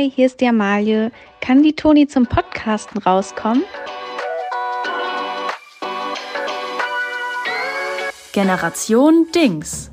Hi, hier ist die Amalie. Kann die Toni zum Podcasten rauskommen? Generation Dings.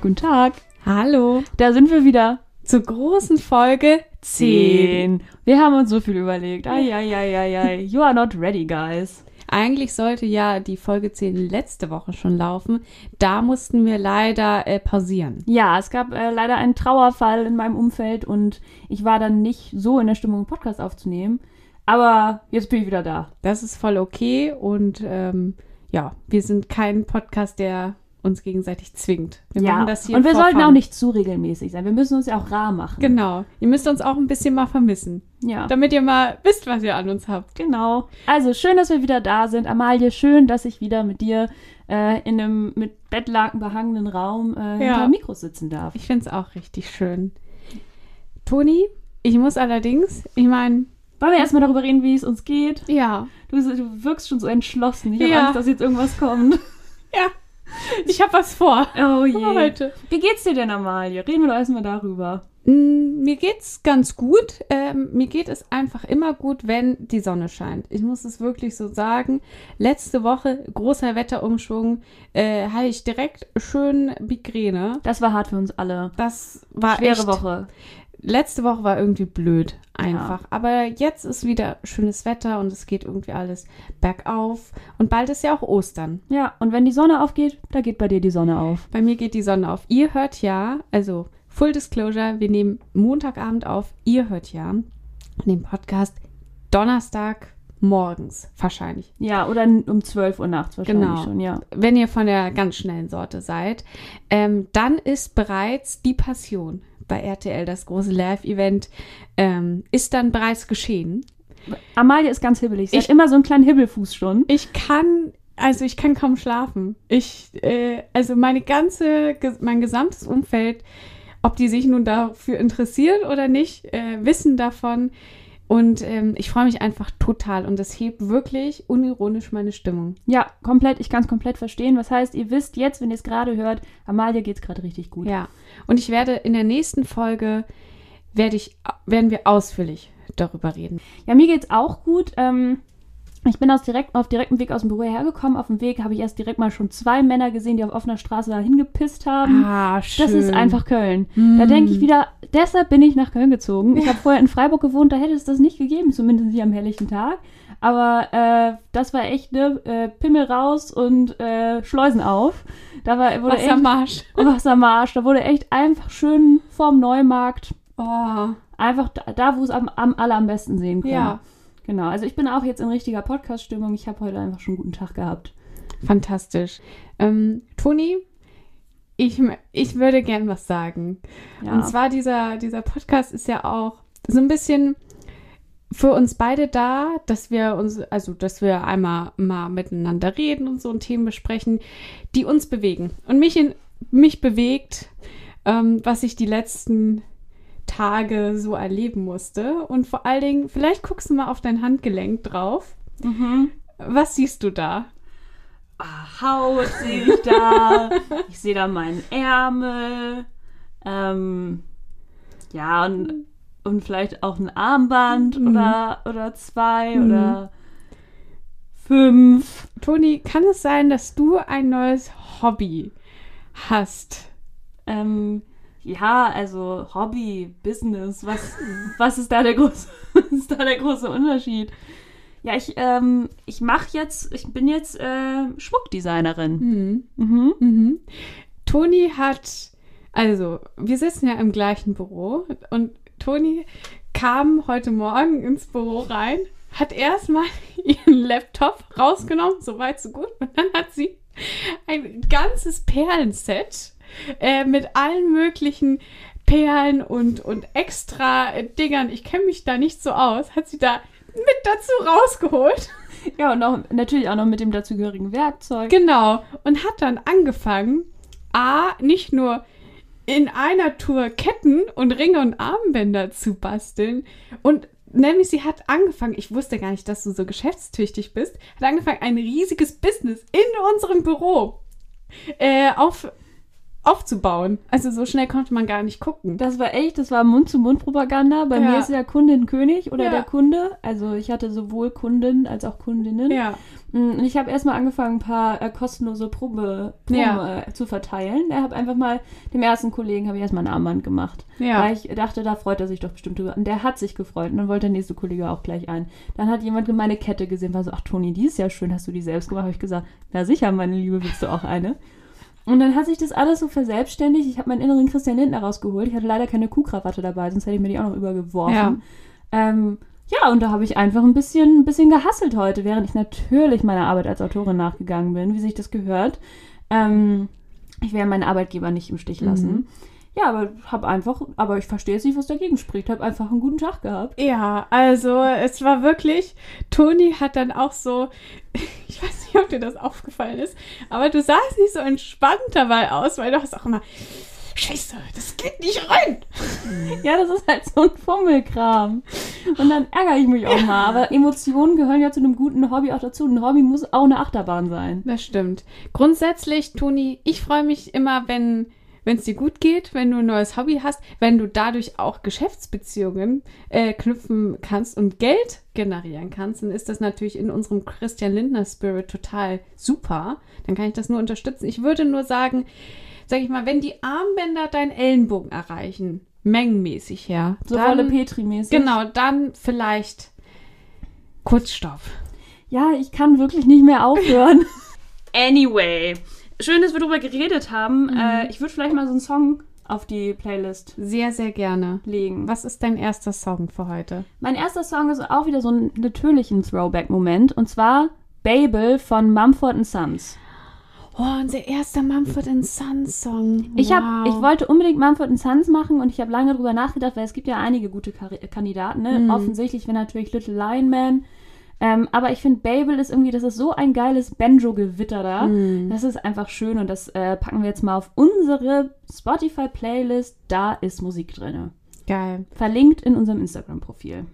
Guten Tag. Hallo. Da sind wir wieder. Zur großen Folge 10. Wir haben uns so viel überlegt. Ai, You are not ready, guys. Eigentlich sollte ja die Folge 10 letzte Woche schon laufen. Da mussten wir leider äh, pausieren. Ja, es gab äh, leider einen Trauerfall in meinem Umfeld und ich war dann nicht so in der Stimmung, einen Podcast aufzunehmen. Aber jetzt bin ich wieder da. Das ist voll okay und ähm, ja, wir sind kein Podcast, der uns gegenseitig zwingt. Wir ja, machen das hier und wir sollten fun. auch nicht zu regelmäßig sein. Wir müssen uns ja auch rar machen. Genau. Ihr müsst uns auch ein bisschen mal vermissen. Ja. Damit ihr mal wisst, was ihr an uns habt. Genau. Also schön, dass wir wieder da sind. Amalie, schön, dass ich wieder mit dir äh, in einem mit Bettlaken behangenen Raum äh, hinter dem Mikro sitzen darf. Ich finde es auch richtig schön. Toni, ich muss allerdings, ich meine, Wollen wir erstmal darüber reden, wie es uns geht? ja, Du, du wirkst schon so entschlossen. Ich habe Ja. Angst, dass jetzt irgendwas kommt. ja, ich habe was vor. Oh je. Heute. Wie geht's dir denn, Amalie? Reden wir doch erstmal darüber. Mm, Mir geht's ganz gut. Ähm, mir geht es einfach immer gut, wenn die Sonne scheint. Ich muss es wirklich so sagen. Letzte Woche, großer Wetterumschwung, äh, hatte ich direkt schön Migräne. Das war hart für uns alle. Das war Schwere echt, Woche. Letzte Woche war irgendwie blöd, einfach. Aber jetzt ist wieder schönes Wetter und es geht irgendwie alles bergauf. Und bald ist ja auch Ostern. Ja, und wenn die Sonne aufgeht, da geht bei dir die Sonne auf. Bei mir geht die Sonne auf. Ihr hört ja, also Full Disclosure, wir nehmen Montagabend auf. Ihr hört ja den Podcast Donnerstag morgens wahrscheinlich. Ja, oder um 12 Uhr nachts wahrscheinlich Genau. schon, ja. Wenn ihr von der ganz schnellen Sorte seid, ähm, dann ist bereits die Passion bei RTL, das große Live-Event, ähm, ist dann bereits geschehen. Amalie ist ganz hibbelig. Sie Ich- hat immer so einen kleinen Hibbelfuß schon. Ich kann, also ich kann kaum schlafen. Ich, äh, also meine ganze, mein gesamtes Umfeld, ob die sich nun dafür interessieren oder nicht, äh, wissen davon. Und ähm, ich freue mich einfach total und das hebt wirklich unironisch meine Stimmung. Ja, komplett. Ich kann es komplett verstehen. Was heißt, ihr wisst jetzt, wenn ihr es gerade hört, Amalie geht's gerade richtig gut. Ja. Und ich werde in der nächsten Folge werde ich, werden wir ausführlich darüber reden. Ja, mir geht's auch gut. Ähm, ich bin aus direkt, auf direktem Weg aus dem Büro hergekommen. Auf dem Weg habe ich erst direkt mal schon zwei Männer gesehen, die auf offener Straße da hingepisst haben. Ah, schön. Das ist einfach Köln. Da denke ich wieder, deshalb bin ich nach Köln gezogen. Ich habe vorher in Freiburg gewohnt, da hätte es das nicht gegeben, zumindest nicht am helllichten Tag. Aber äh, das war echt, ne, äh, Pimmel raus und äh, Schleusen auf. Da war, wurde echt, Wassermarsch. Wassermarsch. Da wurde echt einfach schön vorm Neumarkt. Oh. Einfach da, da wo es am, am aller am besten sehen kann. Ja. Genau, also ich bin auch jetzt in richtiger Podcast-Stimmung. Ich habe heute einfach schon einen guten Tag gehabt. Fantastisch. Ähm, Toni, ich, ich würde gern was sagen. Ja. Und zwar dieser, dieser Podcast ist ja auch so ein bisschen für uns beide da, dass wir uns, also dass wir einmal mal miteinander reden und so und Themen besprechen, die uns bewegen. Und mich in mich bewegt, ähm, was ich die letzten Tage so erleben musste. Und vor allen Dingen, vielleicht guckst du mal auf dein Handgelenk drauf. Mhm. Was siehst du da? Ah, Haut sehe ich da. ich sehe da meinen Ärmel. Ähm, ja, und, und vielleicht auch ein Armband Mhm. oder, oder zwei Mhm. oder fünf. Toni, kann es sein, dass du ein neues Hobby hast? Ähm, ja, also Hobby, Business, was, was ist da der große, ist da der große Unterschied? Ja, ich, ähm, ich mache jetzt, ich bin jetzt äh, Schmuckdesignerin. Mhm. Mhm. Mhm. Toni hat, also wir sitzen ja im gleichen Büro und Toni kam heute Morgen ins Büro rein, hat erstmal ihren Laptop rausgenommen, so weit so gut, und dann hat sie ein ganzes Perlenset äh, mit allen möglichen Perlen und, und extra äh, Dingern, ich kenne mich da nicht so aus, hat sie da mit dazu rausgeholt. Ja, und auch, natürlich auch noch mit dem dazugehörigen Werkzeug. Genau. Und hat dann angefangen, A, nicht nur in einer Tour Ketten und Ringe und Armbänder zu basteln und nämlich sie hat angefangen, ich wusste gar nicht, dass du so geschäftstüchtig bist, hat angefangen, ein riesiges Business in unserem Büro äh, auf, aufzubauen. Also so schnell konnte man gar nicht gucken. Das war echt, das war Mund-zu-Mund-Propaganda. Bei Ja. mir ist der Kundin König oder Ja. der Kunde. Also ich hatte sowohl Kunden als auch Kundinnen. Ja. Mm, Und ich habe erstmal angefangen, ein paar äh, kostenlose Probe, Proben Ja. äh, zu verteilen. Ich habe einfach mal, dem ersten Kollegen habe ich erstmal ein Armband gemacht. Ja. Weil ich dachte, da freut er sich doch bestimmt drüber. Und der hat sich gefreut. Und dann wollte der nächste Kollege auch gleich ein. Dann hat jemand meine Kette gesehen, war so, ach Toni, die ist ja schön, hast du die selbst gemacht? Habe ich gesagt, na sicher, meine Liebe, willst du auch eine? Und dann hat sich das alles so verselbstständigt. Ich habe meinen inneren Christian Lindner rausgeholt. Ich hatte leider keine Kuhkrawatte dabei, sonst hätte ich mir die auch noch übergeworfen. Ja. Ähm, ja, und da habe ich einfach ein bisschen, ein bisschen gehasselt heute, während ich natürlich meiner Arbeit als Autorin nachgegangen bin, wie sich das gehört. Ähm, ich werde meinen Arbeitgeber nicht im Stich lassen. Mhm. Ja, aber habe einfach, aber ich verstehe jetzt nicht, was dagegen spricht. Habe einfach einen guten Tag gehabt. Ja, also es war wirklich, Toni hat dann auch so, ich weiß nicht, ob dir das aufgefallen ist, aber du sahst nicht so entspannt dabei aus, weil du hast auch immer, Scheiße, das geht nicht rein. Ja, das ist halt so ein Fummelkram. Und dann ärgere ich mich auch mal. Aber Emotionen gehören ja zu einem guten Hobby auch dazu. Ein Hobby muss auch eine Achterbahn sein. Das stimmt. Grundsätzlich, Toni, ich freue mich immer, wenn wenn es dir gut geht, wenn du ein neues Hobby hast, wenn du dadurch auch Geschäftsbeziehungen äh, knüpfen kannst und Geld generieren kannst, dann ist das natürlich in unserem Christian Lindner Spirit total super. Dann kann ich das nur unterstützen. Ich würde nur sagen, sag ich mal, wenn die Armbänder deinen Ellenbogen erreichen, mengenmäßig her, So dann, Wolle Petri-mäßig. genau, dann vielleicht Kurzstoff. Ja, ich kann wirklich nicht mehr aufhören. anyway. Schön, dass wir darüber geredet haben. Äh, ich würde vielleicht mal so einen Song auf die Playlist Sehr, sehr gerne. legen. Was ist dein erster Song für heute? Mein erster Song ist auch wieder so ein natürlichen Throwback-Moment. Und zwar Babel von Mumford Sons. Oh, unser erster Mumford Sons Song. Ich, hab, ich wollte unbedingt Mumford Sons machen und ich habe lange drüber nachgedacht, weil es gibt ja einige gute Kandidaten. Ne? Mhm. Offensichtlich wäre natürlich Little Lion Man. Ähm, aber ich finde, Babel ist irgendwie, das ist so ein geiles Banjo-Gewitter da. Mhm. Das ist einfach schön und das äh, packen wir jetzt mal auf unsere Spotify-Playlist. Da ist Musik drin. Geil. Verlinkt in unserem Instagram-Profil.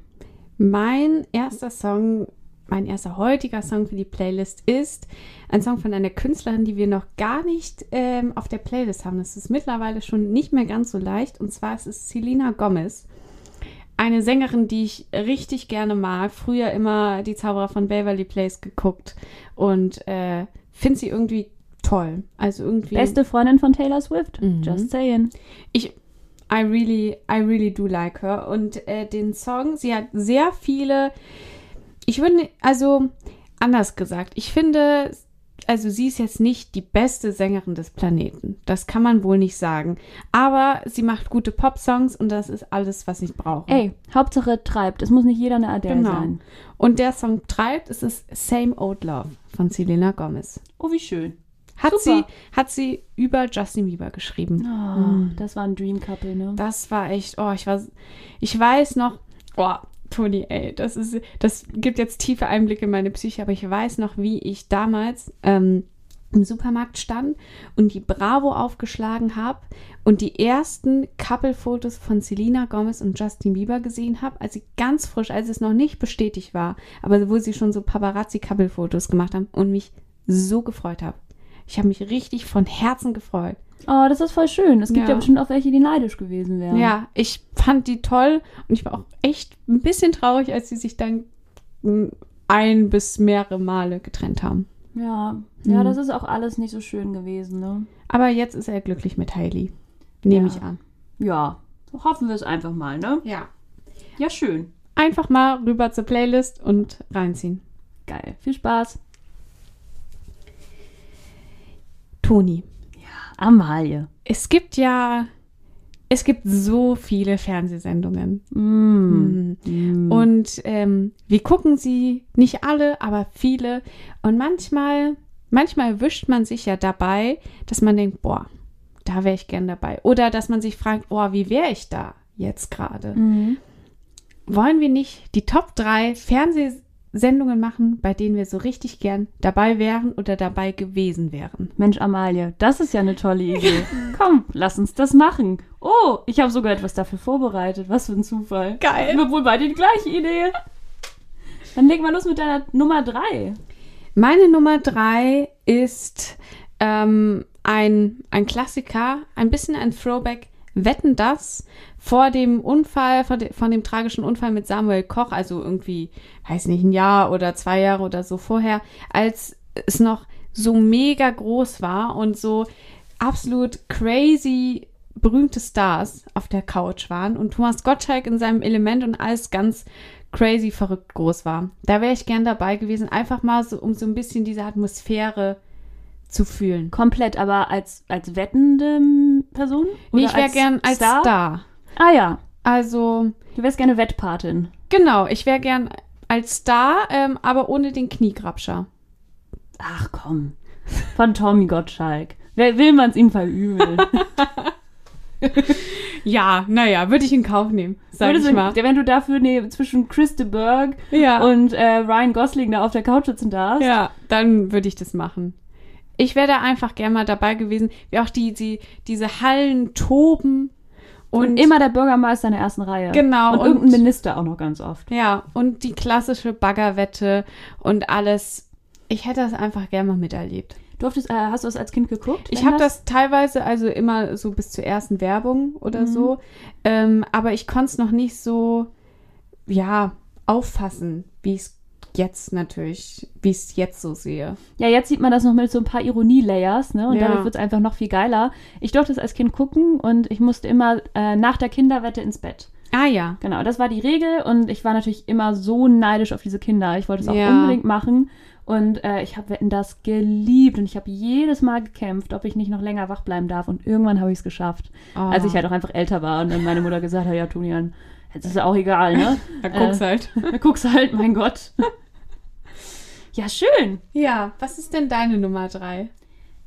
Mein erster Song, mein erster heutiger Song für die Playlist ist ein Song von einer Künstlerin, die wir noch gar nicht ähm, auf der Playlist haben. Das ist mittlerweile schon nicht mehr ganz so leicht. Und zwar ist es Selena Gomez. Eine Sängerin, die ich richtig gerne mag. Früher immer die Zauberer von Beverly Place geguckt und äh, finde sie irgendwie toll. Also irgendwie. Beste Freundin von Taylor Swift. Mhm. Just saying. ich I really I really do like her und äh, den Song sie hat sehr viele ich würde also anders gesagt ich finde also sie ist jetzt nicht die beste Sängerin des Planeten das kann man wohl nicht sagen aber sie macht gute Popsongs und das ist alles was ich brauche Ey, Hauptsache treibt. Es muss nicht jeder eine Adele Genau. sein. und der Song treibt es ist Same Old Love von Selena Gomez Oh, wie schön. hat Super. sie hat sie über Justin Bieber geschrieben Oh, Das war ein Dream Couple, ne? Das war echt, oh, ich war, ich weiß noch, oh, Toni, ey, das ist, das gibt jetzt tiefe Einblicke in meine Psyche, aber ich weiß noch, wie ich damals ähm, im Supermarkt stand und die Bravo aufgeschlagen habe und die ersten Couple-Fotos von Selena Gomez und Justin Bieber gesehen habe, als sie ganz frisch, als es noch nicht bestätigt war, aber wo sie schon so Paparazzi-Couple-Fotos gemacht haben und mich so gefreut habe. Ich habe mich richtig von Herzen gefreut. Oh, das ist voll schön. Es gibt ja, Ja. bestimmt auch welche, die neidisch gewesen wären. Ja, ich fand die toll und ich war auch echt ein bisschen traurig, als sie sich dann ein bis mehrere Male getrennt haben. Ja, ja Mhm. das ist auch alles nicht so schön gewesen, ne? Aber jetzt ist er glücklich mit Hailey. Nehme Ja. ich an. Ja, so hoffen wir es einfach mal, ne? Ja. Ja, schön. Einfach mal rüber zur Playlist und reinziehen. Geil. Viel Spaß. Toni, Amalie. es gibt ja, es gibt so viele Fernsehsendungen. Mm. Mhm. Und ähm, wir gucken sie, nicht alle, aber viele. Und manchmal, manchmal erwischt man sich ja dabei, dass man denkt, boah, da wäre ich gern dabei. Oder dass man sich fragt, boah, wie wäre ich da jetzt gerade? Mhm. Wollen wir nicht die Top 3 Fernsehsendungen Sendungen machen, bei denen wir so richtig gern dabei wären oder dabei gewesen wären. Mensch, Amalie, das ist ja eine tolle Idee. Komm, lass uns das machen. Oh, ich habe sogar etwas dafür vorbereitet. Was für ein Zufall. Geil. Wir haben wohl beide die gleiche Idee. Dann leg mal los mit deiner Nummer drei. Meine Nummer drei ist ähm, ein, ein Klassiker, ein bisschen ein Throwback. Wetten das vor dem Unfall, vor de, von dem tragischen Unfall mit Samuel Koch, also irgendwie, weiß nicht, ein Jahr oder zwei Jahre oder so vorher, als es noch so mega groß war und so absolut crazy berühmte Stars auf der Couch waren und Thomas Gottschalk in seinem Element und alles ganz crazy verrückt groß war. Da wäre ich gern dabei gewesen, einfach mal so, um so ein bisschen diese Atmosphäre zu fühlen. Komplett, aber als, als wettende Person? Nee, Oder ich wäre gern als Star? Ah ja, Also, du wärst gerne Wettpatin. genau, ich wäre gern als Star, ähm, aber ohne den Kniegrabscher. Ach komm. Von Tommy Gottschalk. Wer will man es ihm verübeln? Ja, naja, würde ich in Kauf nehmen, sag Würdest ich du- mal. Wenn du dafür ne, zwischen Chris de Burgh Ja. und äh, Ryan Gosling da auf der Couch sitzen darfst. Ja, dann würde ich das machen. Ich wäre da einfach gern mal dabei gewesen, wie auch die, die diese Hallen toben und, Und, immer der Bürgermeister in der ersten Reihe. Genau, Und, und- irgendein Minister auch noch ganz oft. ja und die klassische Baggerwette und alles. Ich hätte das einfach gern mal miterlebt. Durftest, äh, hast du das als Kind geguckt? Ich habe das teilweise also immer so bis zur ersten Werbung oder Mhm. so, ähm, aber ich konnte es noch nicht so ja auffassen, wie es jetzt natürlich, wie ich es jetzt so sehe. Ja, jetzt sieht man das noch mit so ein paar Ironie-Layers, ne? Und Ja. dadurch wird es einfach noch viel geiler. Ich durfte es als Kind gucken und ich musste immer äh, nach der Kinderwette ins Bett. Ah ja. Genau, das war die Regel und ich war natürlich immer so neidisch auf diese Kinder. Ich wollte es auch Ja. unbedingt machen und äh, ich habe Wetten das geliebt und ich habe jedes Mal gekämpft, ob ich nicht noch länger wach bleiben darf und irgendwann habe ich es geschafft. Oh. Als ich halt auch einfach älter war und dann meine Mutter gesagt hat, ja, Tunian, jetzt ist ja auch egal, ne? da guckst äh, halt. Da guckst du halt, mein Gott. Ja, schön. Ja, was ist denn deine Nummer drei?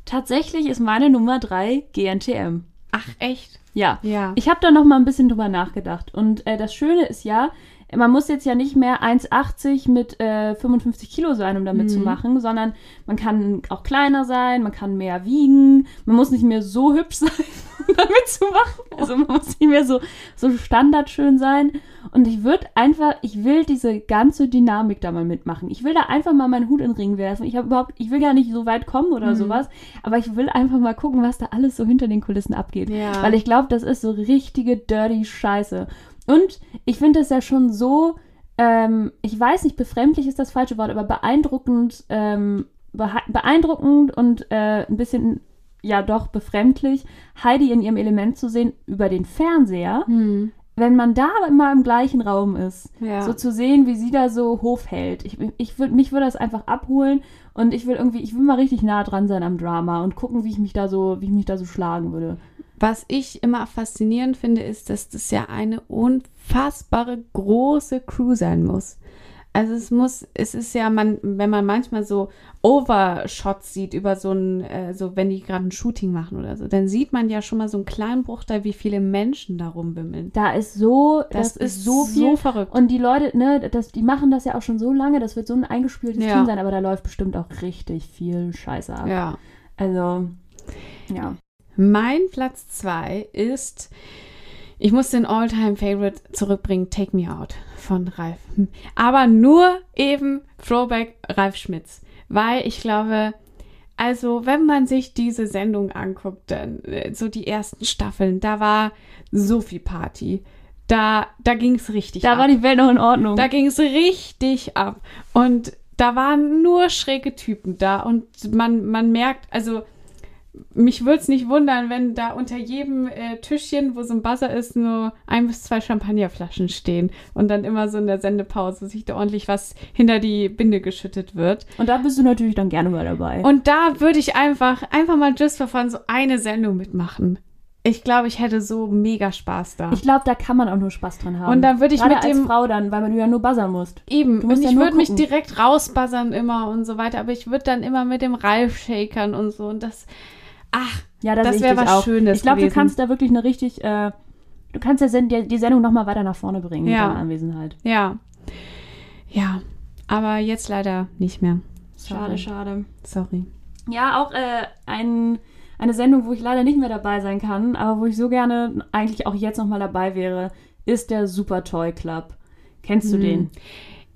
Tatsächlich ist meine Nummer drei GNTM. Ach echt? Ja. Ja. Ich habe da noch mal ein bisschen drüber nachgedacht. Und äh, das Schöne ist ja, man muss jetzt ja nicht mehr 1,80 mit äh, 55 Kilo sein, um damit Mhm. zu machen, sondern man kann auch kleiner sein, man kann mehr wiegen, man muss nicht mehr so hübsch sein, um damit zu machen. Also man muss nicht mehr so, so standardschön sein. Und ich würde einfach, ich will diese ganze Dynamik da mal mitmachen. Ich will da einfach mal meinen Hut in den Ring werfen. Ich habe überhaupt, ich will gar nicht so weit kommen oder Mhm. sowas, aber ich will einfach mal gucken, was da alles so hinter den Kulissen abgeht. Ja. Weil ich glaube, das ist so richtige dirty Scheiße. Und ich finde es ja schon so, ähm, ich weiß nicht, befremdlich ist das falsche Wort, aber beeindruckend, ähm, beeindruckend und äh, ein bisschen, ja doch, befremdlich, Heidi in ihrem Element zu sehen über den Fernseher, Hm. wenn man da immer im gleichen Raum ist. Ja. So zu sehen, wie sie da so Hof hält. Ich, ich würd, mich würde das einfach abholen und ich will irgendwie, ich will mal richtig nah dran sein am Drama und gucken, wie ich mich da so, wie ich mich da so schlagen würde. Was ich immer faszinierend finde, ist, dass das ja eine unfassbare große Crew sein muss. Also es muss, es ist ja, man, wenn man manchmal so Overshots sieht über so ein, äh, so wenn die gerade ein Shooting machen oder so, dann sieht man ja schon mal so einen kleinen Bruchteil, wie viele Menschen da rumwimmeln. Da ist so, Das, das, ist so viel. verrückt. Und die Leute, ne, das, die machen das ja auch schon so lange, das wird so ein eingespieltes Ja. Team sein, aber da läuft bestimmt auch richtig viel Scheiße ab. ja. Also, ja. Mein Platz zwei ist, ich muss den All-Time-Favorite zurückbringen, Take Me Out von Ralf. Aber nur eben Throwback Ralf Schmitz. Weil ich glaube, also wenn man sich diese Sendung anguckt, dann äh, so die ersten Staffeln, da war so viel Party. Da, da ging es richtig Da ab. war die Welt noch in Ordnung. Da ging es richtig ab. Und da waren nur schräge Typen da. Und man, man merkt, also mich würde es nicht wundern, wenn da unter jedem äh, Tischchen, wo so ein Buzzer ist, nur ein bis zwei Champagnerflaschen stehen. Und dann immer so in der Sendepause sich da ordentlich was hinter die Binde geschüttet wird. Und da bist du natürlich dann gerne mal dabei. Und da würde ich einfach, einfach mal just for fun so eine Sendung mitmachen. Ich glaube, ich hätte so mega Spaß da. ich glaube, da kann man auch nur Spaß dran haben. Und dann würde ich Gerade mit als dem- Frau dann, weil du ja nur buzzern musst. Eben, Du musst und ja ich würde mich direkt rausbuzzern immer und so weiter, aber ich würde dann immer mit dem Ralf shakern und so und das, ach, Ja, das, Das sehe wär ich dich was auch. Schönes Ich glaube, du kannst da wirklich eine richtig, äh, du kannst ja die, die Sendung noch mal weiter nach vorne bringen Ja. mit deiner Anwesenheit. ja, ja. Aber jetzt leider nicht mehr. Schade, schade. Sorry. Ja, auch äh, ein, eine Sendung, wo ich leider nicht mehr dabei sein kann, aber wo ich so gerne eigentlich auch jetzt nochmal dabei wäre, ist der Super Toy Club. Kennst du Hm. den?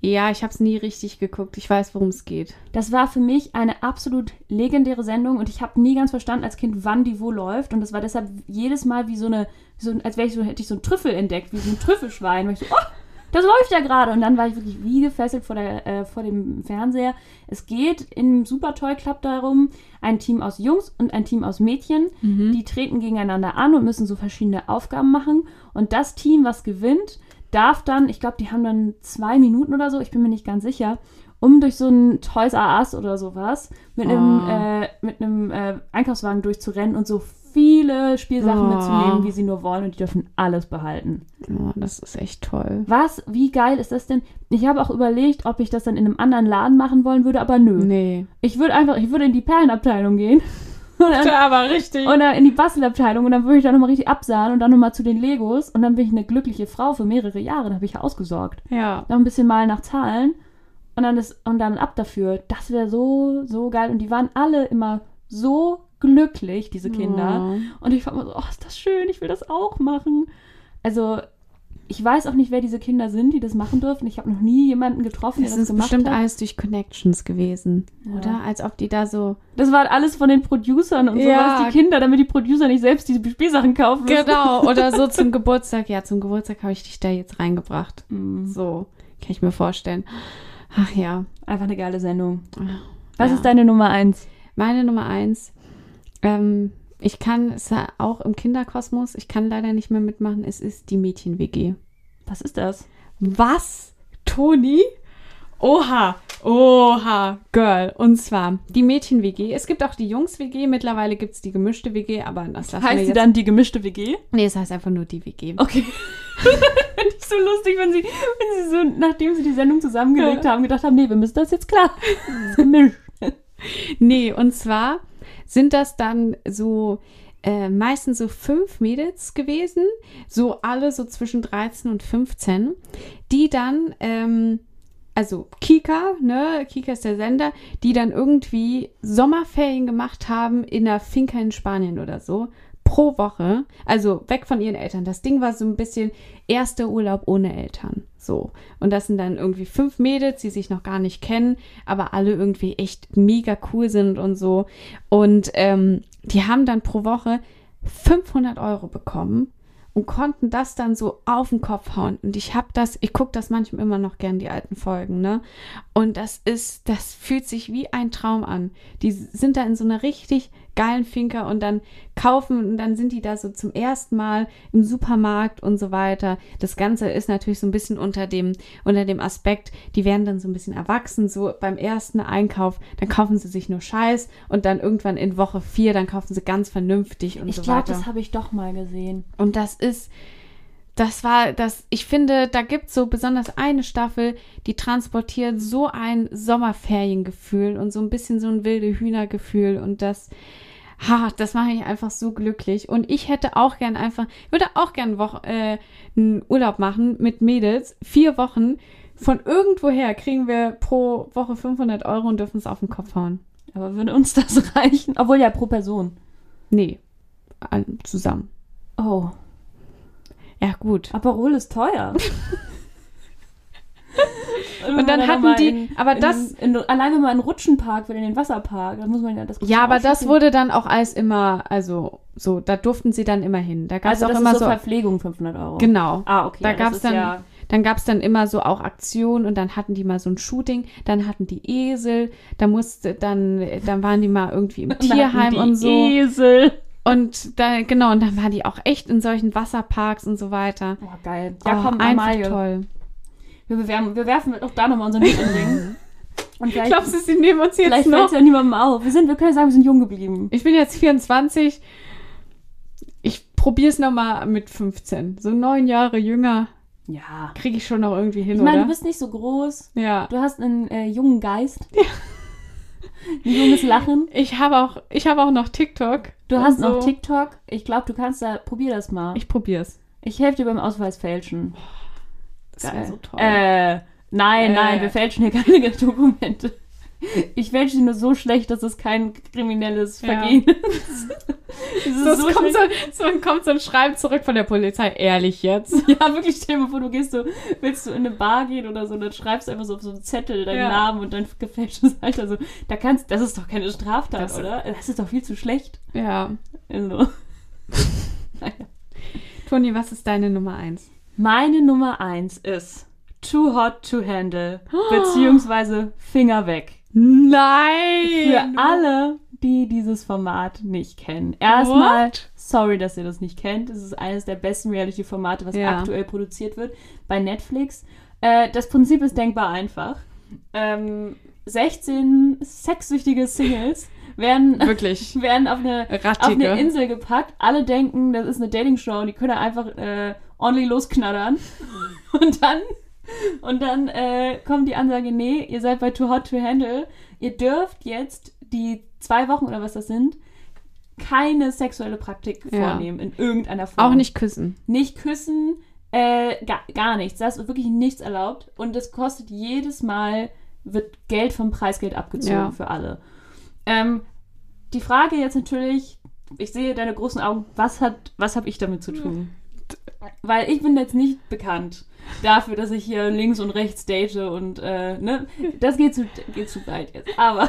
Ja, ich habe es nie richtig geguckt. Ich weiß, worum es geht. Das war für mich eine absolut legendäre Sendung und ich habe nie ganz verstanden als Kind, wann die wo läuft. Und das war deshalb jedes Mal wie so eine, so, als wäre ich so, hätte ich so einen Trüffel entdeckt, wie so ein Trüffelschwein. Weil ich so, oh, das läuft ja gerade. Und dann war ich wirklich wie gefesselt vor, der, äh, vor dem Fernseher. Es geht im Super Toy Club darum, ein Team aus Jungs und ein Team aus Mädchen, die treten gegeneinander an und müssen so verschiedene Aufgaben machen. Und das Team, was gewinnt, darf dann, ich glaube, die haben dann zwei Minuten oder so, ich bin mir nicht ganz sicher, um durch so ein Toys R Us oder sowas mit einem, Oh. äh, mit einem äh, Einkaufswagen durchzurennen und so viele Spielsachen Oh. mitzunehmen, wie sie nur wollen und die dürfen alles behalten. Oh, das ist echt toll. Was? Wie geil ist das denn? Ich habe auch überlegt, ob ich das dann in einem anderen Laden machen wollen würde, aber nö. Nee. Ich würde einfach, ich würde in die Perlenabteilung gehen. Und dann, aber richtig. oder in die Bastelabteilung und dann würde ich da nochmal richtig absahen und dann nochmal zu den Legos und dann bin ich eine glückliche Frau für mehrere Jahre. Da habe ich ja ausgesorgt. ja. Noch ein bisschen mal nach Zahlen und dann, ist, und dann ab dafür. Das wäre so, so geil. Und die waren alle immer so glücklich, diese Kinder. Oh. Und ich fand mir so, oh, ist das schön, ich will das auch machen. Also, ich weiß auch nicht, wer diese Kinder sind, die das machen dürfen. Ich habe noch nie jemanden getroffen, der Das das ist gemacht bestimmt hat. alles durch Connections gewesen, Ja. oder? Als ob die da so. Das war alles von den Producern und Ja. sowas, die Kinder, damit die Producer nicht selbst diese Spielsachen kaufen müssen. Genau, oder so zum Geburtstag. Ja, zum Geburtstag habe ich dich da jetzt reingebracht. Mm, So, kann ich mir vorstellen. Ach ja. Einfach eine geile Sendung. Was Ja. ist deine Nummer eins? Meine Nummer eins. Ähm, ich kann es auch im Kinderkosmos, ich kann leider nicht mehr mitmachen, es ist die Mädchen-WG. Was ist das? Was? Toni? Oha, oha, Girl. Und zwar die Mädchen-WG. Es gibt auch die Jungs-WG. Mittlerweile gibt es die gemischte WG, aber das lassen heißt sie dann die gemischte WG? Nee, es heißt einfach nur die WG. Okay. Finde ich so lustig, wenn sie, wenn sie so, nachdem sie die Sendung zusammengelegt Ja. haben, gedacht haben, nee, wir müssen das jetzt klar. Das ist gemischt. Nee, und zwar sind das dann so äh, meistens so fünf Mädels gewesen, so alle so zwischen 13 und 15, die dann, ähm, also Kika, ne, Kika ist der Sender, die dann irgendwie Sommerferien gemacht haben in einer Finca in Spanien oder so. Pro Woche, also weg von ihren Eltern. Das Ding war so ein bisschen erster Urlaub ohne Eltern. So. Und das sind dann irgendwie fünf Mädels, die sich noch gar nicht kennen, aber alle irgendwie echt mega cool sind und so. Und ähm, die haben dann pro Woche 500 Euro bekommen und konnten das dann so auf den Kopf hauen. Und ich habe das, ich gucke das manchmal immer noch gern, die alten Folgen, ne? Und das ist, das fühlt sich wie ein Traum an. Die sind da in so einer richtig geilen Finca und dann kaufen und dann sind die da so zum ersten Mal im Supermarkt und so weiter. Das Ganze ist natürlich so ein bisschen unter dem, unter dem Aspekt, die werden dann so ein bisschen erwachsen, so beim ersten Einkauf, dann kaufen sie sich nur Scheiß und dann irgendwann in Woche vier, dann kaufen sie ganz vernünftig und Ich so glaube, weiter. das habe ich doch mal gesehen. Und das ist, das war das, ich finde, da gibt es so besonders eine Staffel, die transportiert so ein Sommerferiengefühl und so ein bisschen so ein wilde Hühnergefühl und das, ha, das mache ich einfach so glücklich. Und ich hätte auch gern einfach, würde auch gern Woche, äh, einen Urlaub machen mit Mädels, vier Wochen. Von irgendwoher kriegen wir pro Woche 500 Euro und dürfen es auf den Kopf hauen. Aber würde uns das reichen? Obwohl ja pro Person. Nee, zusammen. Oh, Ja, gut. Aperol ist teuer. Und dann hatten die, aber das, In, in, allein wenn man in den Rutschenpark will, in den Wasserpark, dann muss man ja das Ja, aber das wurde dann auch alles immer, also so, da durften sie dann immer hin. Da gab es Also auch das immer ist so so, Verpflegung 500 Euro. genau. Ah, okay. Da ja, gab's ist dann- Ja, Dann gab es dann immer so auch Aktionen und dann hatten die mal so ein Shooting, dann hatten die Esel, da musste dann, dann waren die mal irgendwie im dann hatten Tierheim und so. Esel. Und da, genau, und dann waren die auch echt in solchen Wasserparks und so weiter. Boah, geil. Ja, Ja, komm, einfach Amalie. toll. Wir, bewerben, wir werfen auch da nochmal unseren Hut in den. Und vielleicht, Glaubst du, sie nehmen uns jetzt vielleicht fällt es ja niemandem auf. Wir, sind, wir können sagen, wir sind jung geblieben. Ich bin jetzt 24. Ich probiere es nochmal mit 15. So neun Jahre jünger Ja. kriege ich schon noch irgendwie hin, Ich meine, oder? du bist nicht so groß. ja. Du hast einen äh, jungen Geist. Ein junges Lachen. Ich habe auch, ich habe auch noch TikTok. Du hast so. noch TikTok. Ich glaube, du kannst da, probier das mal. Ich probier's. Ich helfe dir beim Ausweisfälschen. Das wäre so toll. Äh, Nein, Äh. nein, wir fälschen hier keine Dokumente. Ich fälsche sie nur so schlecht, dass es kein kriminelles Ja. Vergehen ist. Es ist Das so kommt, so, so, kommt so ein Schreiben zurück von der Polizei. Ehrlich jetzt? Ja, wirklich, stell dir mal vor, du gehst so, willst du in eine Bar gehen oder so, dann schreibst du einfach so auf so einen Zettel deinen Ja. Namen und dann gefälscht es halt. Also, da kannst, das ist doch keine Straftat, Das- oder? Das ist doch viel zu schlecht. Ja. Also. naja. Toni, was ist deine Nummer eins? Meine Nummer eins ist Too Hot to Handle, beziehungsweise Finger weg. Nein! Für alle, die dieses Format nicht kennen. Erstmal, What? sorry, dass ihr das nicht kennt. Es ist eines der besten Reality-Formate, was Ja. aktuell produziert wird bei Netflix. Äh, das Prinzip ist denkbar einfach. Ähm, 16 sexsüchtige Singles werden, Wirklich. werden auf eine auf eine Insel gepackt. Alle denken, das ist eine Dating-Show und die können einfach äh, ordentlich losknattern. Und dann, und dann äh, kommt die Ansage, nee, ihr seid bei Too Hot to Handle. Ihr dürft jetzt die zwei Wochen oder was das sind, keine sexuelle Praktik Ja. vornehmen in irgendeiner Form. Auch nicht küssen. Nicht küssen, äh, gar, gar nichts. Da ist wirklich nichts erlaubt. Und das kostet jedes Mal, wird Geld vom Preisgeld abgezogen Ja. für alle. Ähm, die Frage jetzt natürlich, ich sehe deine großen Augen, was hat, was habe ich damit zu tun? Weil ich bin jetzt nicht bekannt dafür, dass ich hier links und rechts date und äh, ne, das geht zu, geht zu weit jetzt. Aber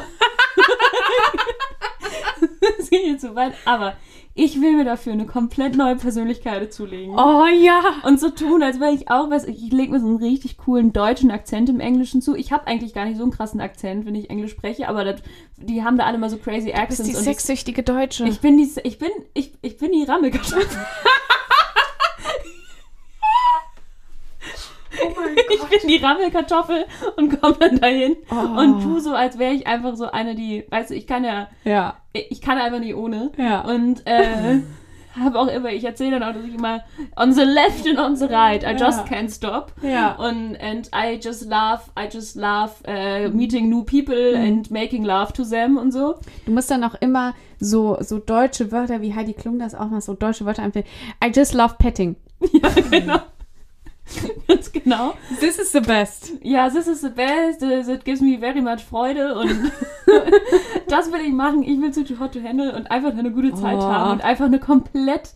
das geht jetzt zu weit. Aber ich will mir dafür eine komplett neue Persönlichkeit zulegen. Oh ja. Und so tun, als wäre ich auch, weiß ich lege mir so einen richtig coolen deutschen Akzent im Englischen zu. Ich habe eigentlich gar nicht so einen krassen Akzent, wenn ich Englisch spreche, aber das, die haben da alle mal so crazy Du bist Accents. die sexsüchtige Deutsche. ich, ich bin die, ich bin, ich, ich bin die Rammelkartoffel. oh Ich bin die Rammelkartoffel und komme dann dahin Oh. und tu so, als wäre ich einfach so eine, die, weißt du, ich kann ja, Ja. ich kann einfach nicht ohne. Ja. Und äh, habe auch immer, ich erzähle dann auch, dass ich immer on the left and on the right, I just Ja. can't stop. Ja. Und and I just love, I just love uh, meeting new people and making love to them und so. Du musst dann auch immer so, so deutsche Wörter, wie Heidi Klum das auch macht, so deutsche Wörter empfehlen. I just love petting. Ja, genau. Ganz genau. This is the best. Ja, this is the best. uh, That gives me very much Freude. Und das will ich machen. Ich will zu Too Hot to Handle und einfach eine gute Zeit Oh. haben. Und einfach eine komplett,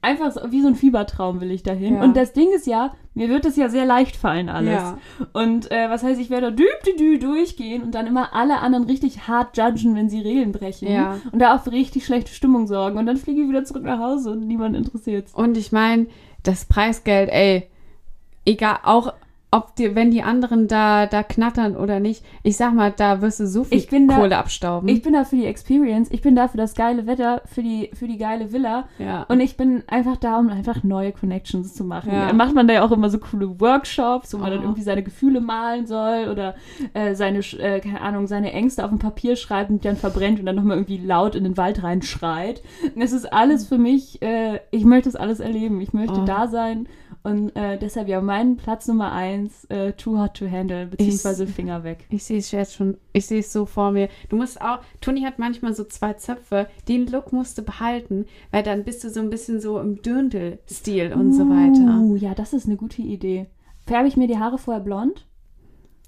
einfach so, wie so ein Fiebertraum will ich dahin. Ja. Und das Ding ist ja, mir wird es ja sehr leicht fallen alles. Ja. Und äh, was heißt, ich werde düb, düb durchgehen und dann immer alle anderen richtig hart judgen, wenn sie Regeln brechen. Ja. Und da auch für richtig schlechte Stimmung sorgen. Und dann fliege ich wieder zurück nach Hause und niemand interessiert's. Und ich meine, das Preisgeld, ey, egal, auch ob die, wenn die anderen da, da knattern oder nicht, ich sag mal, da wirst du so viel Ich bin da- Kohle abstauben. Ich bin da für die Experience, ich bin da für das geile Wetter, für die, für die geile Villa. ja. Und ich bin einfach da, um einfach neue Connections zu machen. Ja. Dann macht man da ja auch immer so coole Workshops, wo man dann Oh. irgendwie seine Gefühle malen soll oder äh, seine, äh, keine Ahnung, seine Ängste auf ein Papier schreibt und die dann verbrennt und dann nochmal irgendwie laut in den Wald reinschreit. Und es ist alles für mich, äh, ich möchte das alles erleben. Ich möchte Oh. da sein. Und äh, deshalb ja mein Platz Nummer eins, äh, Too Hot to Handle, beziehungsweise Finger weg. Ich sehe es jetzt schon, ich sehe es so vor mir. Du musst auch, Toni hat manchmal so zwei Zöpfe, den Look musst du behalten, weil dann bist du so ein bisschen so im Dürndl-Stil und so weiter. Uh, ja, das ist eine gute Idee. Färbe ich mir die Haare vorher blond?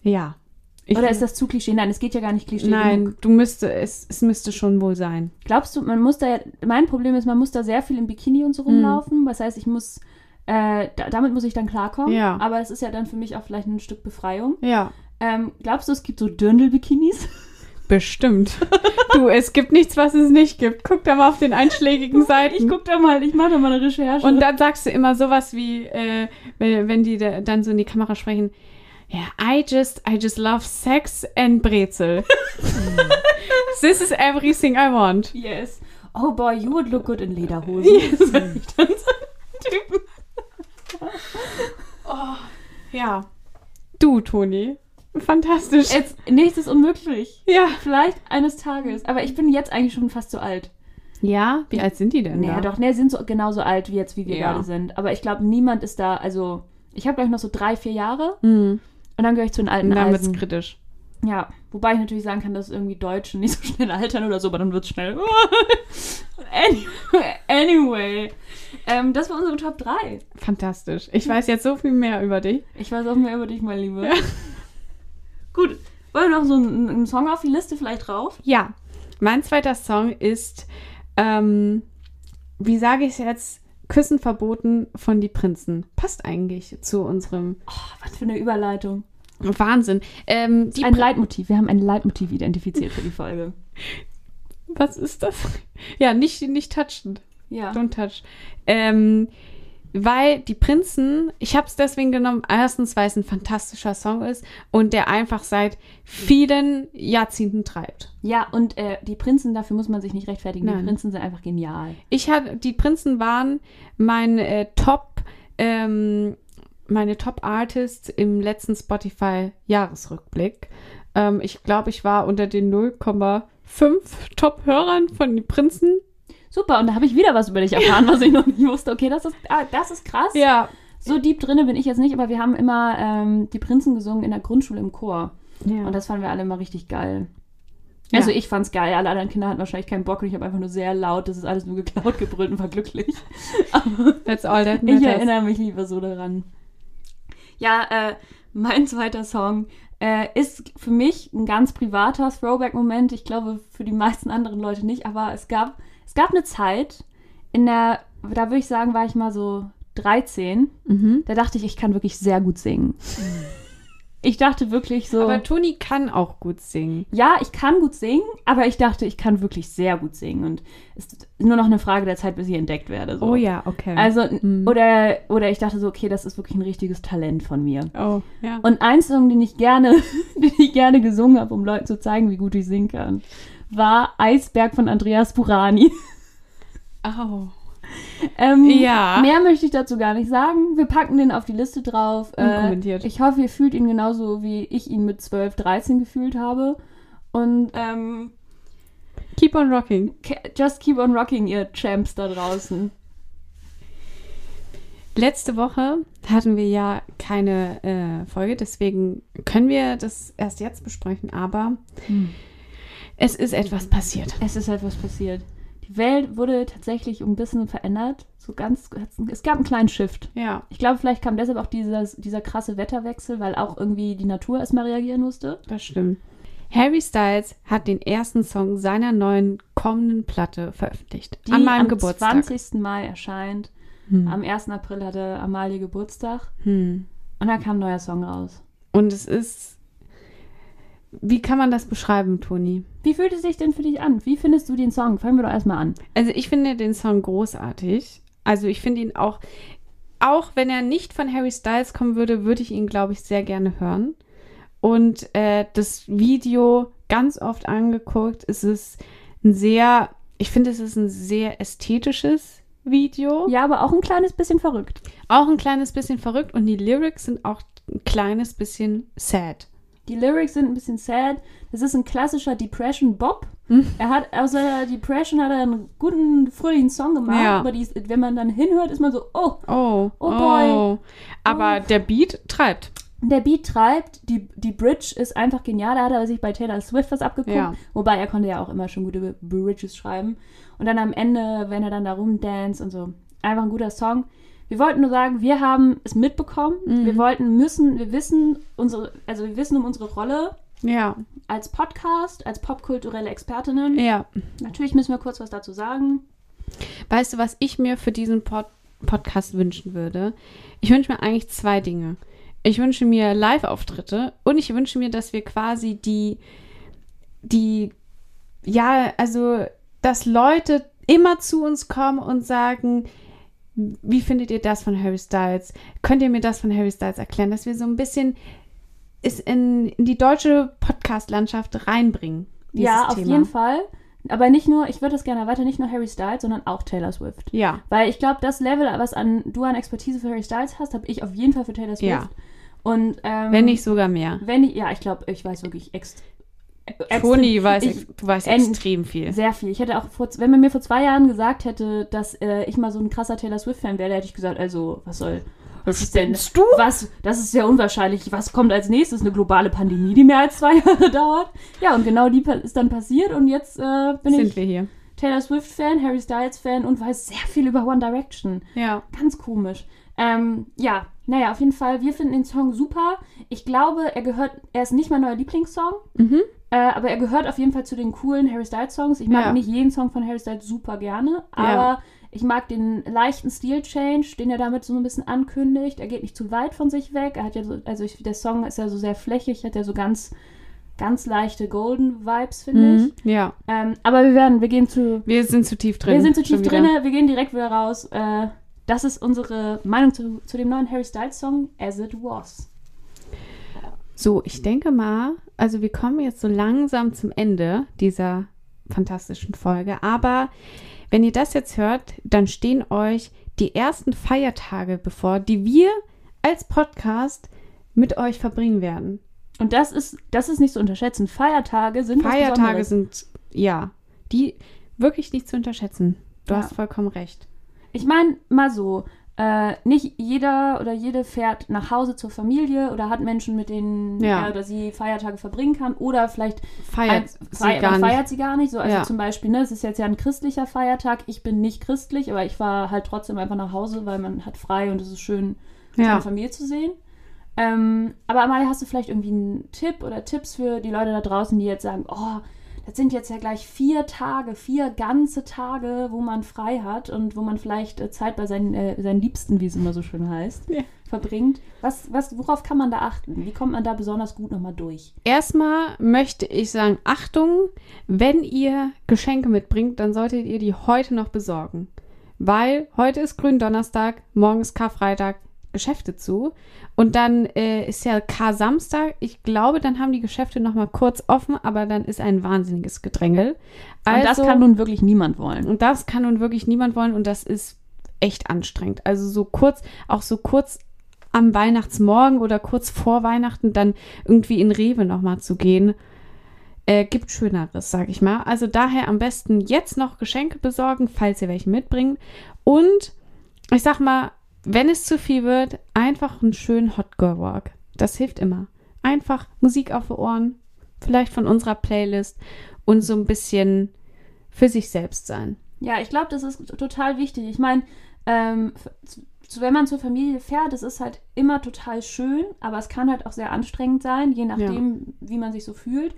Ja. Ich, Oder ist das zu Klischee? Nein, es geht ja gar nicht Klischee. Nein, genug. du müsste, es, es müsste schon wohl sein. Glaubst du, man muss da ja, mein Problem ist, man muss da sehr viel im Bikini und so Mhm. rumlaufen. Das heißt, ich muss, äh, da, damit muss ich dann klarkommen. Ja. Aber es ist ja dann für mich auch vielleicht ein Stück Befreiung. Ja. Ähm, glaubst du, es gibt so Dirndl-Bikinis? Bestimmt. du, es gibt nichts, was es nicht gibt. Guck da mal auf den einschlägigen Seiten. Ich guck da mal, ich mache da mal eine Recherche. Und dann sagst du immer sowas wie, äh, wenn, wenn die da, dann so in die Kamera sprechen, ja, I just, I just love sex and Brezel. This is everything I want. yes. Oh boy, you would look good in Lederhosen. Yes. Sag Typen. Ja. Du, Toni. Fantastisch. Jetzt, nichts ist unmöglich. ja. Vielleicht eines Tages. Aber ich bin jetzt eigentlich schon fast so alt. Ja? Wie alt sind die denn Naja, da? doch, ne, sind so genauso alt wie jetzt, wie wir Ja. gerade sind. Aber ich glaube, niemand ist da, also, ich habe gleich noch so drei, vier Jahre Mhm. und dann gehöre ich zu den alten Und dann wird's Eisen. kritisch. Ja, wobei ich natürlich sagen kann, dass irgendwie Deutsche nicht so schnell altern oder so, aber dann wird's schnell. anyway, anyway. Ähm, das war unsere Top 3. Fantastisch. Ich weiß jetzt so viel mehr über dich. Ich weiß auch mehr über dich, mein Lieber. Gut. Wollen wir noch so einen, einen Song auf die Liste vielleicht drauf? Ja, mein zweiter Song ist, ähm, wie sage ich es jetzt? Küssen verboten von die Prinzen. Passt eigentlich zu unserem Oh, was für eine Überleitung. Wahnsinn. Ähm, ein Prin- Leitmotiv. Wir haben ein Leitmotiv identifiziert für die Folge. Was ist das? Ja, nicht, nicht touchen. Ja. Don't touch. Ähm, weil die Prinzen, ich habe es deswegen genommen, erstens, weil es ein fantastischer Song ist und der einfach seit vielen Jahrzehnten treibt. Ja, und äh, die Prinzen, dafür muss man sich nicht rechtfertigen. Nein. Die Prinzen sind einfach genial. Ich hatte, die Prinzen waren mein äh, Top, ähm, meine Top Artists im letzten Spotify Jahresrückblick. Ähm, ich glaube, ich war unter den 0,5 Top Hörern von den Prinzen. Super, und da habe ich wieder was über dich erfahren, was ich noch nicht wusste. Okay, das ist, ah, das ist krass. Ja. So deep drinne bin ich jetzt nicht, aber wir haben immer ähm, die Prinzen gesungen in der Grundschule im Chor. ja. Und das fanden wir alle immer richtig geil. Ja. Also ich fand's geil, alle anderen Kinder hatten wahrscheinlich keinen Bock und ich habe einfach nur sehr laut, das ist alles nur geklaut, gebrüllt und war glücklich. Aber That's all that ich matters. erinnere mich lieber so daran. Ja, äh, mein zweiter Song äh, ist für mich ein ganz privater Throwback-Moment. Ich glaube, für die meisten anderen Leute nicht, aber es gab, gab eine Zeit, in der, da würde ich sagen, war ich mal so 13. Mhm. Da dachte ich, ich kann wirklich sehr gut singen. Ich dachte wirklich so. Aber Toni kann auch gut singen. ja, ich kann gut singen, aber ich dachte, ich kann wirklich sehr gut singen. Und es ist nur noch eine Frage der Zeit, bis ich entdeckt werde. So. Oh ja, okay. Also, Mhm. oder, oder ich dachte so, okay, das ist wirklich ein richtiges Talent von mir. oh, ja. Und ein Song, den ich gerne, den ich gerne gesungen habe, um Leuten zu zeigen, wie gut ich singen kann, war Eisberg von Andreas Burani. oh. Ähm, Ja. Mehr möchte ich dazu gar nicht sagen. Wir packen den auf die Liste drauf. Äh, Unkommentiert. ich hoffe, ihr fühlt ihn genauso, wie ich ihn mit 12, 13 gefühlt habe. Und ähm, Keep on rocking. just keep on rocking, ihr Champs da draußen. Letzte Woche hatten wir ja keine äh, Folge, deswegen können wir das erst jetzt besprechen, aber es ist etwas passiert. Es ist etwas passiert. Die Welt wurde tatsächlich ein bisschen verändert. So ganz, es gab einen kleinen Shift. Ja. Ich glaube, vielleicht kam deshalb auch dieses, dieser krasse Wetterwechsel, weil auch irgendwie die Natur erstmal reagieren musste. Das stimmt. Harry Styles hat den ersten Song seiner neuen kommenden Platte veröffentlicht. Die an meinem am Geburtstag. 20. Mai erscheint. Hm. Am 1. April hatte Amalie Geburtstag. Hm. Und da kam ein neuer Song raus. Und es ist. Wie kann man das beschreiben, Toni? Wie fühlt es sich denn für dich an? Wie findest du den Song? Fangen wir doch erstmal an. Also ich finde den Song großartig. Also ich finde ihn auch, auch wenn er nicht von Harry Styles kommen würde, würde ich ihn, glaube ich, sehr gerne hören. Und äh, das Video ganz oft angeguckt. Es ist ein sehr, ich finde, es ist ein sehr ästhetisches Video. Ja, aber auch ein kleines bisschen verrückt. Auch ein kleines bisschen verrückt und die Lyrics sind auch ein kleines bisschen sad. Die Lyrics sind ein bisschen sad. Das ist ein klassischer Depression Bob. Hm. Er hat aus seiner Depression hat er einen guten, fröhlichen Song gemacht. Ja. Aber die, wenn man dann hinhört, ist man so, oh, Oh, Oh boy. Aber der Beat treibt. der Beat treibt, die, die Bridge ist einfach genial. Da hat er sich bei Taylor Swift was abgeguckt. Ja. Wobei er konnte ja auch immer schon gute Bridges schreiben. Und dann am Ende, wenn er dann da rumdance und so, einfach ein guter Song. Wir wollten nur sagen, wir haben es mitbekommen. Mhm. Wir wollten, müssen, wir wissen unsere, also wir wissen um unsere Rolle Ja, als Podcast, als popkulturelle Expertinnen. ja. Natürlich müssen wir kurz was dazu sagen. Weißt du, was ich mir für diesen Pod Podcast wünschen würde? Ich wünsche mir eigentlich zwei Dinge. Ich wünsche mir Live-Auftritte und ich wünsche mir, dass wir quasi die, die, ja, also, dass Leute immer zu uns kommen und sagen, wie findet ihr das von Harry Styles? Könnt ihr mir das von Harry Styles erklären? Dass wir so ein bisschen es in, in die deutsche Podcast-Landschaft reinbringen. Ja, auf Thema. jeden Fall. Aber nicht nur, ich würde das gerne weiter, nicht nur Harry Styles, sondern auch Taylor Swift. Ja, Weil ich glaube, das Level, was an, du an Expertise für Harry Styles hast, habe ich auf jeden Fall für Taylor Swift. Ja. Und ähm, wenn nicht sogar mehr. Wenn ich, ja, ich glaube, ich weiß wirklich ext Toni weiß, ich, ex- du weißt en- extrem viel. sehr viel. Ich hätte auch, vor, wenn man mir vor zwei Jahren gesagt hätte, dass äh, ich mal so ein krasser Taylor Swift-Fan wäre, hätte ich gesagt, also, was soll, was ist denn, du? was, das ist sehr unwahrscheinlich. Was kommt als nächstes? Eine globale Pandemie, die mehr als zwei Jahre dauert? Ja, und genau die ist dann passiert und jetzt äh, bin Sind ich wir hier. Taylor Swift-Fan, Harry Styles-Fan und weiß sehr viel über One Direction. Ja. Ganz komisch. Ähm, ja, naja, auf jeden Fall, wir finden den Song super. Ich glaube, er gehört, er ist nicht mein neuer Lieblingssong, Mhm. Äh, aber er gehört auf jeden Fall zu den coolen Harry Styles Songs. Ich mag Ja. nicht jeden Song von Harry Styles super gerne, aber Ja. ich mag den leichten Stil-Change, den er damit so ein bisschen ankündigt. Er geht nicht zu weit von sich weg. Er hat ja so, also ich, der Song ist ja so sehr flächig, hat ja so ganz, ganz leichte Golden Vibes, finde Mhm. ich. Ja, Ähm, aber wir werden, wir gehen zu, wir sind zu tief drin. wir sind zu tief drin, wir gehen direkt wieder raus. Äh, das ist unsere Meinung zu, zu dem neuen Harry Styles Song As It Was. So, ich denke mal, also wir kommen jetzt so langsam zum Ende dieser fantastischen Folge. Aber wenn ihr das jetzt hört, dann stehen euch die ersten Feiertage bevor, die wir als Podcast mit euch verbringen werden. Und das ist, das ist nicht zu unterschätzen. Feiertage sind Feiertage sind, ja, die wirklich nicht zu unterschätzen. Du Ja. hast vollkommen recht. Ich meine, mal so, äh, nicht jeder oder jede fährt nach Hause zur Familie oder hat Menschen, mit denen Ja. er oder sie Feiertage verbringen kann oder vielleicht Feiert ein- sie feiert, gar feiert sie gar nicht. So, also Ja. zum Beispiel, ne, es ist jetzt ja ein christlicher Feiertag. Ich bin nicht christlich, aber ich war halt trotzdem einfach nach Hause, weil man hat frei und es ist schön, seine Ja. Familie zu sehen. Ähm, aber Amalia, hast du vielleicht irgendwie einen Tipp oder Tipps für die Leute da draußen, die jetzt sagen, oh, das sind jetzt ja gleich vier Tage, vier ganze Tage, wo man frei hat und wo man vielleicht äh, Zeit bei seinen, äh, seinen Liebsten, wie es immer so schön heißt, Ja. verbringt. Was, was, worauf kann man da achten? Wie kommt man da besonders gut nochmal durch? Erstmal möchte ich sagen, Achtung, wenn ihr Geschenke mitbringt, dann solltet ihr die heute noch besorgen. Weil heute ist Gründonnerstag, morgen ist Karfreitag, Geschäfte zu. Und dann äh, ist ja Kar-Samstag. Ich glaube, dann haben die Geschäfte noch mal kurz offen, aber dann ist ein wahnsinniges Gedrängel. und das Also- kann nun wirklich niemand wollen. und das kann nun wirklich niemand wollen und das ist echt anstrengend. Also so kurz, auch so kurz am Weihnachtsmorgen oder kurz vor Weihnachten dann irgendwie in Rewe nochmal zu gehen, äh, gibt Schöneres, sag ich mal. Also daher am besten jetzt noch Geschenke besorgen, falls ihr welche mitbringt. Und ich sag mal, wenn es zu viel wird, einfach einen schönen Hot Girl Walk. Das hilft immer. Einfach Musik auf die Ohren, vielleicht von unserer Playlist und so ein bisschen für sich selbst sein. Ja, ich glaube, das ist total wichtig. Ich meine, ähm, wenn man zur Familie fährt, das ist halt immer total schön, aber es kann halt auch sehr anstrengend sein, je nachdem, wie man sich so fühlt.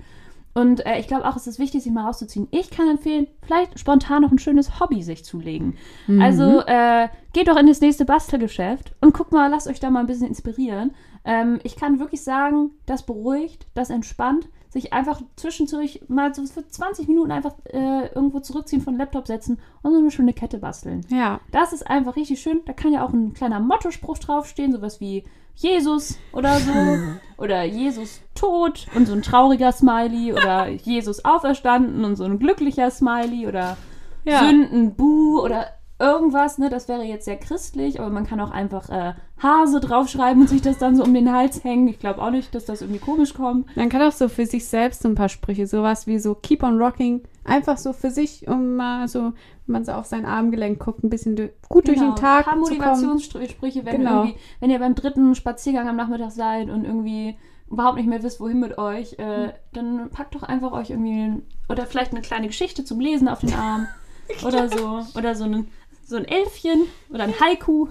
Und äh, ich glaube auch, es ist wichtig, sich mal rauszuziehen. Ich kann empfehlen, vielleicht spontan noch ein schönes Hobby sich zulegen. Mhm. Also äh, geht doch in das nächste Bastelgeschäft und guckt mal, lasst euch da mal ein bisschen inspirieren. Ähm, ich kann wirklich sagen, das beruhigt, das entspannt, sich einfach zwischendurch mal so für 20 Minuten einfach äh, irgendwo zurückziehen von Laptop setzen und so eine schöne Kette basteln. Ja, Das ist einfach richtig schön. Da kann ja auch ein kleiner Mottospruch draufstehen, sowas wie Jesus oder so. oder Jesus tot und so ein trauriger Smiley. Oder Jesus auferstanden und so ein glücklicher Smiley. Oder Ja. Sünden, Buh oder irgendwas. Ne? Das wäre jetzt sehr christlich, aber man kann auch einfach äh, Hase draufschreiben und sich das dann so um den Hals hängen. Ich glaube auch nicht, dass das irgendwie komisch kommt. Man kann auch so für sich selbst so ein paar Sprüche, sowas wie so Keep on Rocking, einfach so für sich, um mal so, wenn man so auf sein Armgelenk guckt, ein bisschen gut durch den Tag Genau. Ein paar. Motivationssprüche, wenn, Genau. irgendwie, wenn ihr beim dritten Spaziergang am Nachmittag seid und irgendwie überhaupt nicht mehr wisst, wohin mit euch, äh, dann packt doch einfach euch irgendwie oder vielleicht eine kleine Geschichte zum Lesen auf den Arm oder so oder so ein so ein Elfchen oder ein Haiku,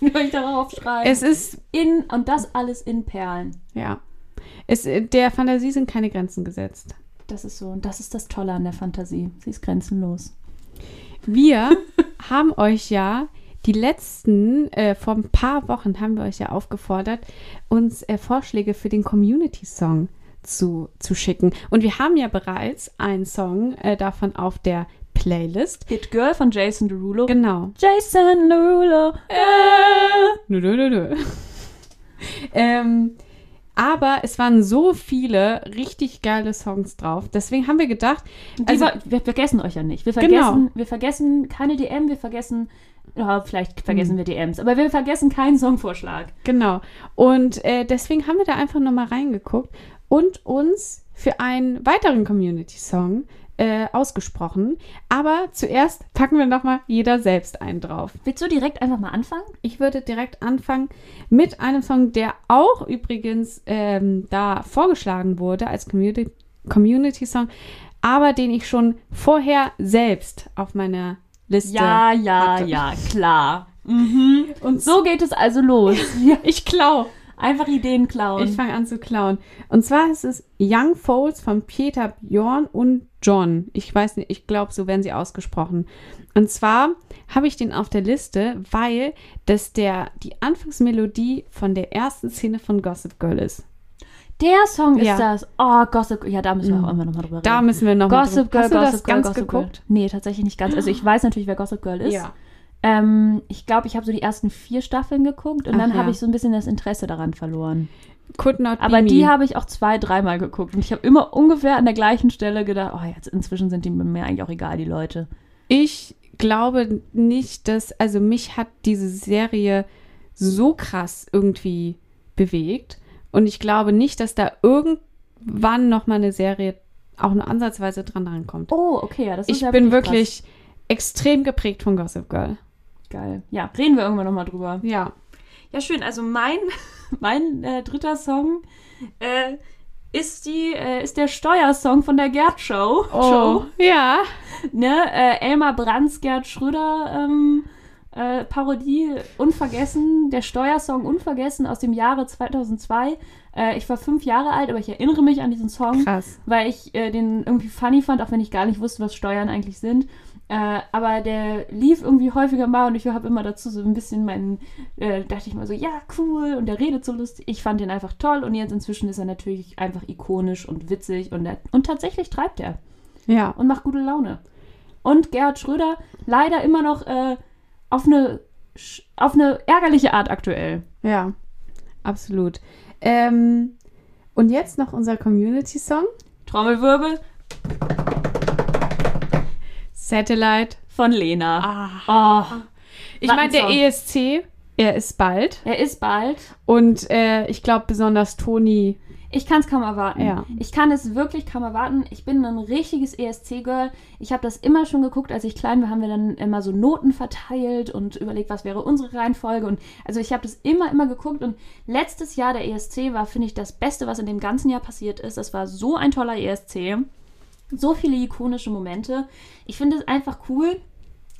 die euch darauf schreibt. Es ist, in und das alles in Perlen. ja, es, der Fantasie sind keine Grenzen gesetzt. Das ist so und das ist das Tolle an der Fantasie. Sie ist grenzenlos. Wir haben euch ja die letzten, äh, vor ein paar Wochen haben wir euch ja aufgefordert, uns äh, Vorschläge für den Community-Song zu, zu schicken. Und wir haben ja bereits einen Song äh, davon auf der Playlist. Hit Girl von Jason Derulo. Genau. Jason Derulo. Äh. Nö, nö, nö, nö. ähm, aber es waren so viele richtig geile Songs drauf. Deswegen haben wir gedacht, also wir, wir vergessen euch ja nicht. Wir Genau. vergessen, wir vergessen keine DM, wir vergessen, ja, vielleicht Hm. vergessen wir DMs, aber wir vergessen keinen Songvorschlag. genau. Und äh, deswegen haben wir da einfach nochmal reingeguckt und uns für einen weiteren Community-Song äh, ausgesprochen. Aber zuerst packen wir nochmal jeder selbst einen drauf. Willst du direkt einfach mal anfangen? Ich würde direkt anfangen mit einem Song, der auch übrigens ähm, da vorgeschlagen wurde als Community- Community-Song, aber den ich schon vorher selbst auf meiner Liste Ja, ja, hatte. ja, klar. Und So geht es also los. Ja, ich klau. Einfach Ideen klauen. Ich fange an zu klauen. Und zwar ist es Young Folds von Peter Bjorn und John. Ich weiß nicht, ich glaube, so werden sie ausgesprochen. Und zwar habe ich den auf der Liste, weil das der die Anfangsmelodie von der ersten Szene von Gossip Girl ist. Der Song ist Ja. das. Oh, Gossip Girl. Ja, da müssen wir Mhm. auch immer noch mal drüber reden. Da müssen wir noch mal Gossip Girl, Hast du Gossip das Girl, ganz Gossip geguckt? Girl. Nee, tatsächlich nicht ganz. Also ich weiß natürlich, wer Gossip Girl ist. Ja. Ähm, ich glaube, ich habe so die ersten vier Staffeln geguckt und Ach dann ja. habe ich so ein bisschen das Interesse daran verloren. Could not Aber be die habe ich auch zwei, dreimal geguckt und ich habe immer ungefähr an der gleichen Stelle gedacht, oh, jetzt inzwischen sind die mir eigentlich auch egal, die Leute. Ich glaube nicht, dass, also mich hat diese Serie so krass irgendwie bewegt. Und ich glaube nicht, dass da irgendwann nochmal eine Serie auch nur ansatzweise dran rankommt. Oh, okay, ja, das ist ich ja bin krass. wirklich extrem geprägt von Gossip Girl. Geil. Ja, reden wir irgendwann nochmal drüber. Ja. Ja, schön. Also mein, mein äh, dritter Song äh, ist, die, äh, ist der Steuersong von der Gerd Show. Show. ja. Ne? Äh, Elmar Brands, Gerd Schröder ähm, äh, Parodie Unvergessen, der Steuersong Unvergessen aus dem Jahre 2002. Äh, ich war fünf Jahre alt, aber ich erinnere mich an diesen Song Krass. weil ich den irgendwie funny fand, auch wenn ich gar nicht wusste, was Steuern eigentlich sind. Äh, aber der lief irgendwie häufiger mal und ich habe immer dazu so ein bisschen meinen, äh, dachte ich mal so, ja, cool und der redet so lustig. Ich fand den einfach toll und jetzt inzwischen ist er natürlich einfach ikonisch und witzig und, er, und tatsächlich treibt er Ja. und macht gute Laune. Und Gerhard Schröder leider immer noch äh, auf eine auf eine ärgerliche Art aktuell. Ja. Absolut. Ähm, und jetzt noch unser Community-Song. Trommelwirbel Satellite. von Lena. Ah. Oh, Ich meine, der. ESC, er ist bald. er ist bald. Und äh, ich glaube besonders Toni. Ich kann es kaum erwarten. Ja. Ich kann es wirklich kaum erwarten. Ich bin ein richtiges ESC-Girl. Ich habe das immer schon geguckt, als ich klein war, haben wir dann immer so Noten verteilt und überlegt, was wäre unsere Reihenfolge. Und also ich habe das immer, immer geguckt. Und letztes Jahr der ESC war, finde ich, das Beste, was in dem ganzen Jahr passiert ist. Das war so ein toller ESC. So viele ikonische Momente. Ich finde es einfach cool,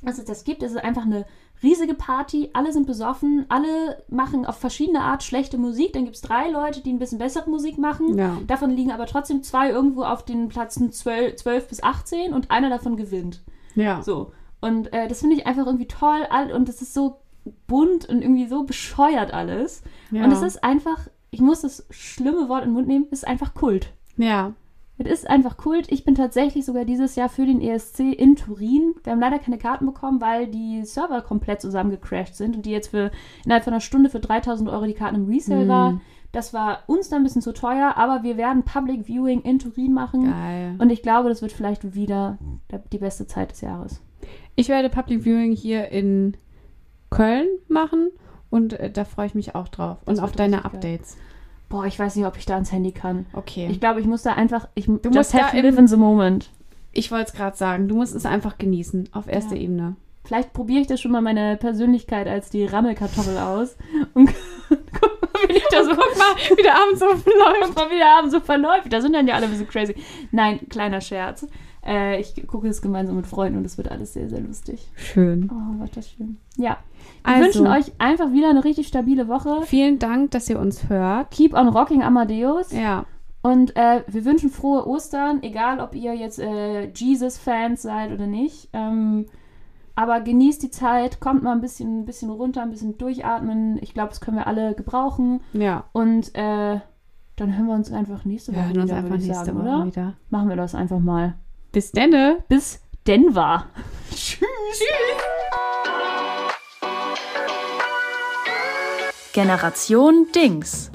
dass es das gibt. Es ist einfach eine riesige Party. Alle sind besoffen. Alle machen auf verschiedene Art schlechte Musik. Dann gibt es drei Leute, die ein bisschen bessere Musik machen. Ja. Davon liegen aber trotzdem zwei irgendwo auf den Plätzen 12, 12 bis 18 und einer davon gewinnt. Ja. So. Und äh, das finde ich einfach irgendwie toll. All- Und es ist so bunt und irgendwie so bescheuert alles. ja. Und es ist einfach, ich muss das schlimme Wort in den Mund nehmen, es ist einfach Kult. Ja. Es ist einfach Kult. Ich bin tatsächlich sogar dieses Jahr für den ESC in Turin. Wir haben leider keine Karten bekommen, weil die Server komplett zusammengecrashed sind und die jetzt für innerhalb von einer Stunde für 3000 Euro die Karten im Resale Mhm. war. Das war uns dann ein bisschen zu teuer, aber wir werden Public Viewing in Turin machen. Geil. Und ich glaube, das wird vielleicht wieder der- die beste Zeit des Jahres. Ich werde Public Viewing hier in Köln machen und äh, da freue ich mich auch drauf. Das und auf deine richtig geil. Boah, ich weiß nicht, ob ich da ans Handy kann. Okay. Ich glaube, ich muss da einfach. Ich, Du just musst have da live in the moment. Ich wollte es gerade sagen, du musst es einfach genießen, auf erster Ja. Ebene. Vielleicht probiere ich das schon mal meine Persönlichkeit als die Rammelkartoffel aus. Und guck mal, wie ich da so. Guck mal, wie der Abend so läuft. Guck mal, wie der Abend so verläuft. Da sind dann ja alle ein bisschen crazy. Nein, kleiner Scherz. Äh, ich gucke es gemeinsam mit Freunden und es wird alles sehr, sehr lustig. Schön. Oh, was das schön. Ja. Wir Also, wünschen euch einfach wieder eine richtig stabile Woche. vielen Dank, dass ihr uns hört. Keep on rocking Amadeus. Ja. Und äh, wir wünschen frohe Ostern, egal ob ihr jetzt äh, Jesus-Fans seid oder nicht. Ähm, aber genießt die Zeit, kommt mal ein bisschen, ein bisschen runter, ein bisschen durchatmen. Ich glaube, das können wir alle gebrauchen. Ja. Und äh, dann hören wir uns einfach nächste Wir Woche hören uns wieder, einfach nächste sagen, Woche oder? wieder. Machen wir das einfach mal. Bis denne. Bis Denver. Generation Dings.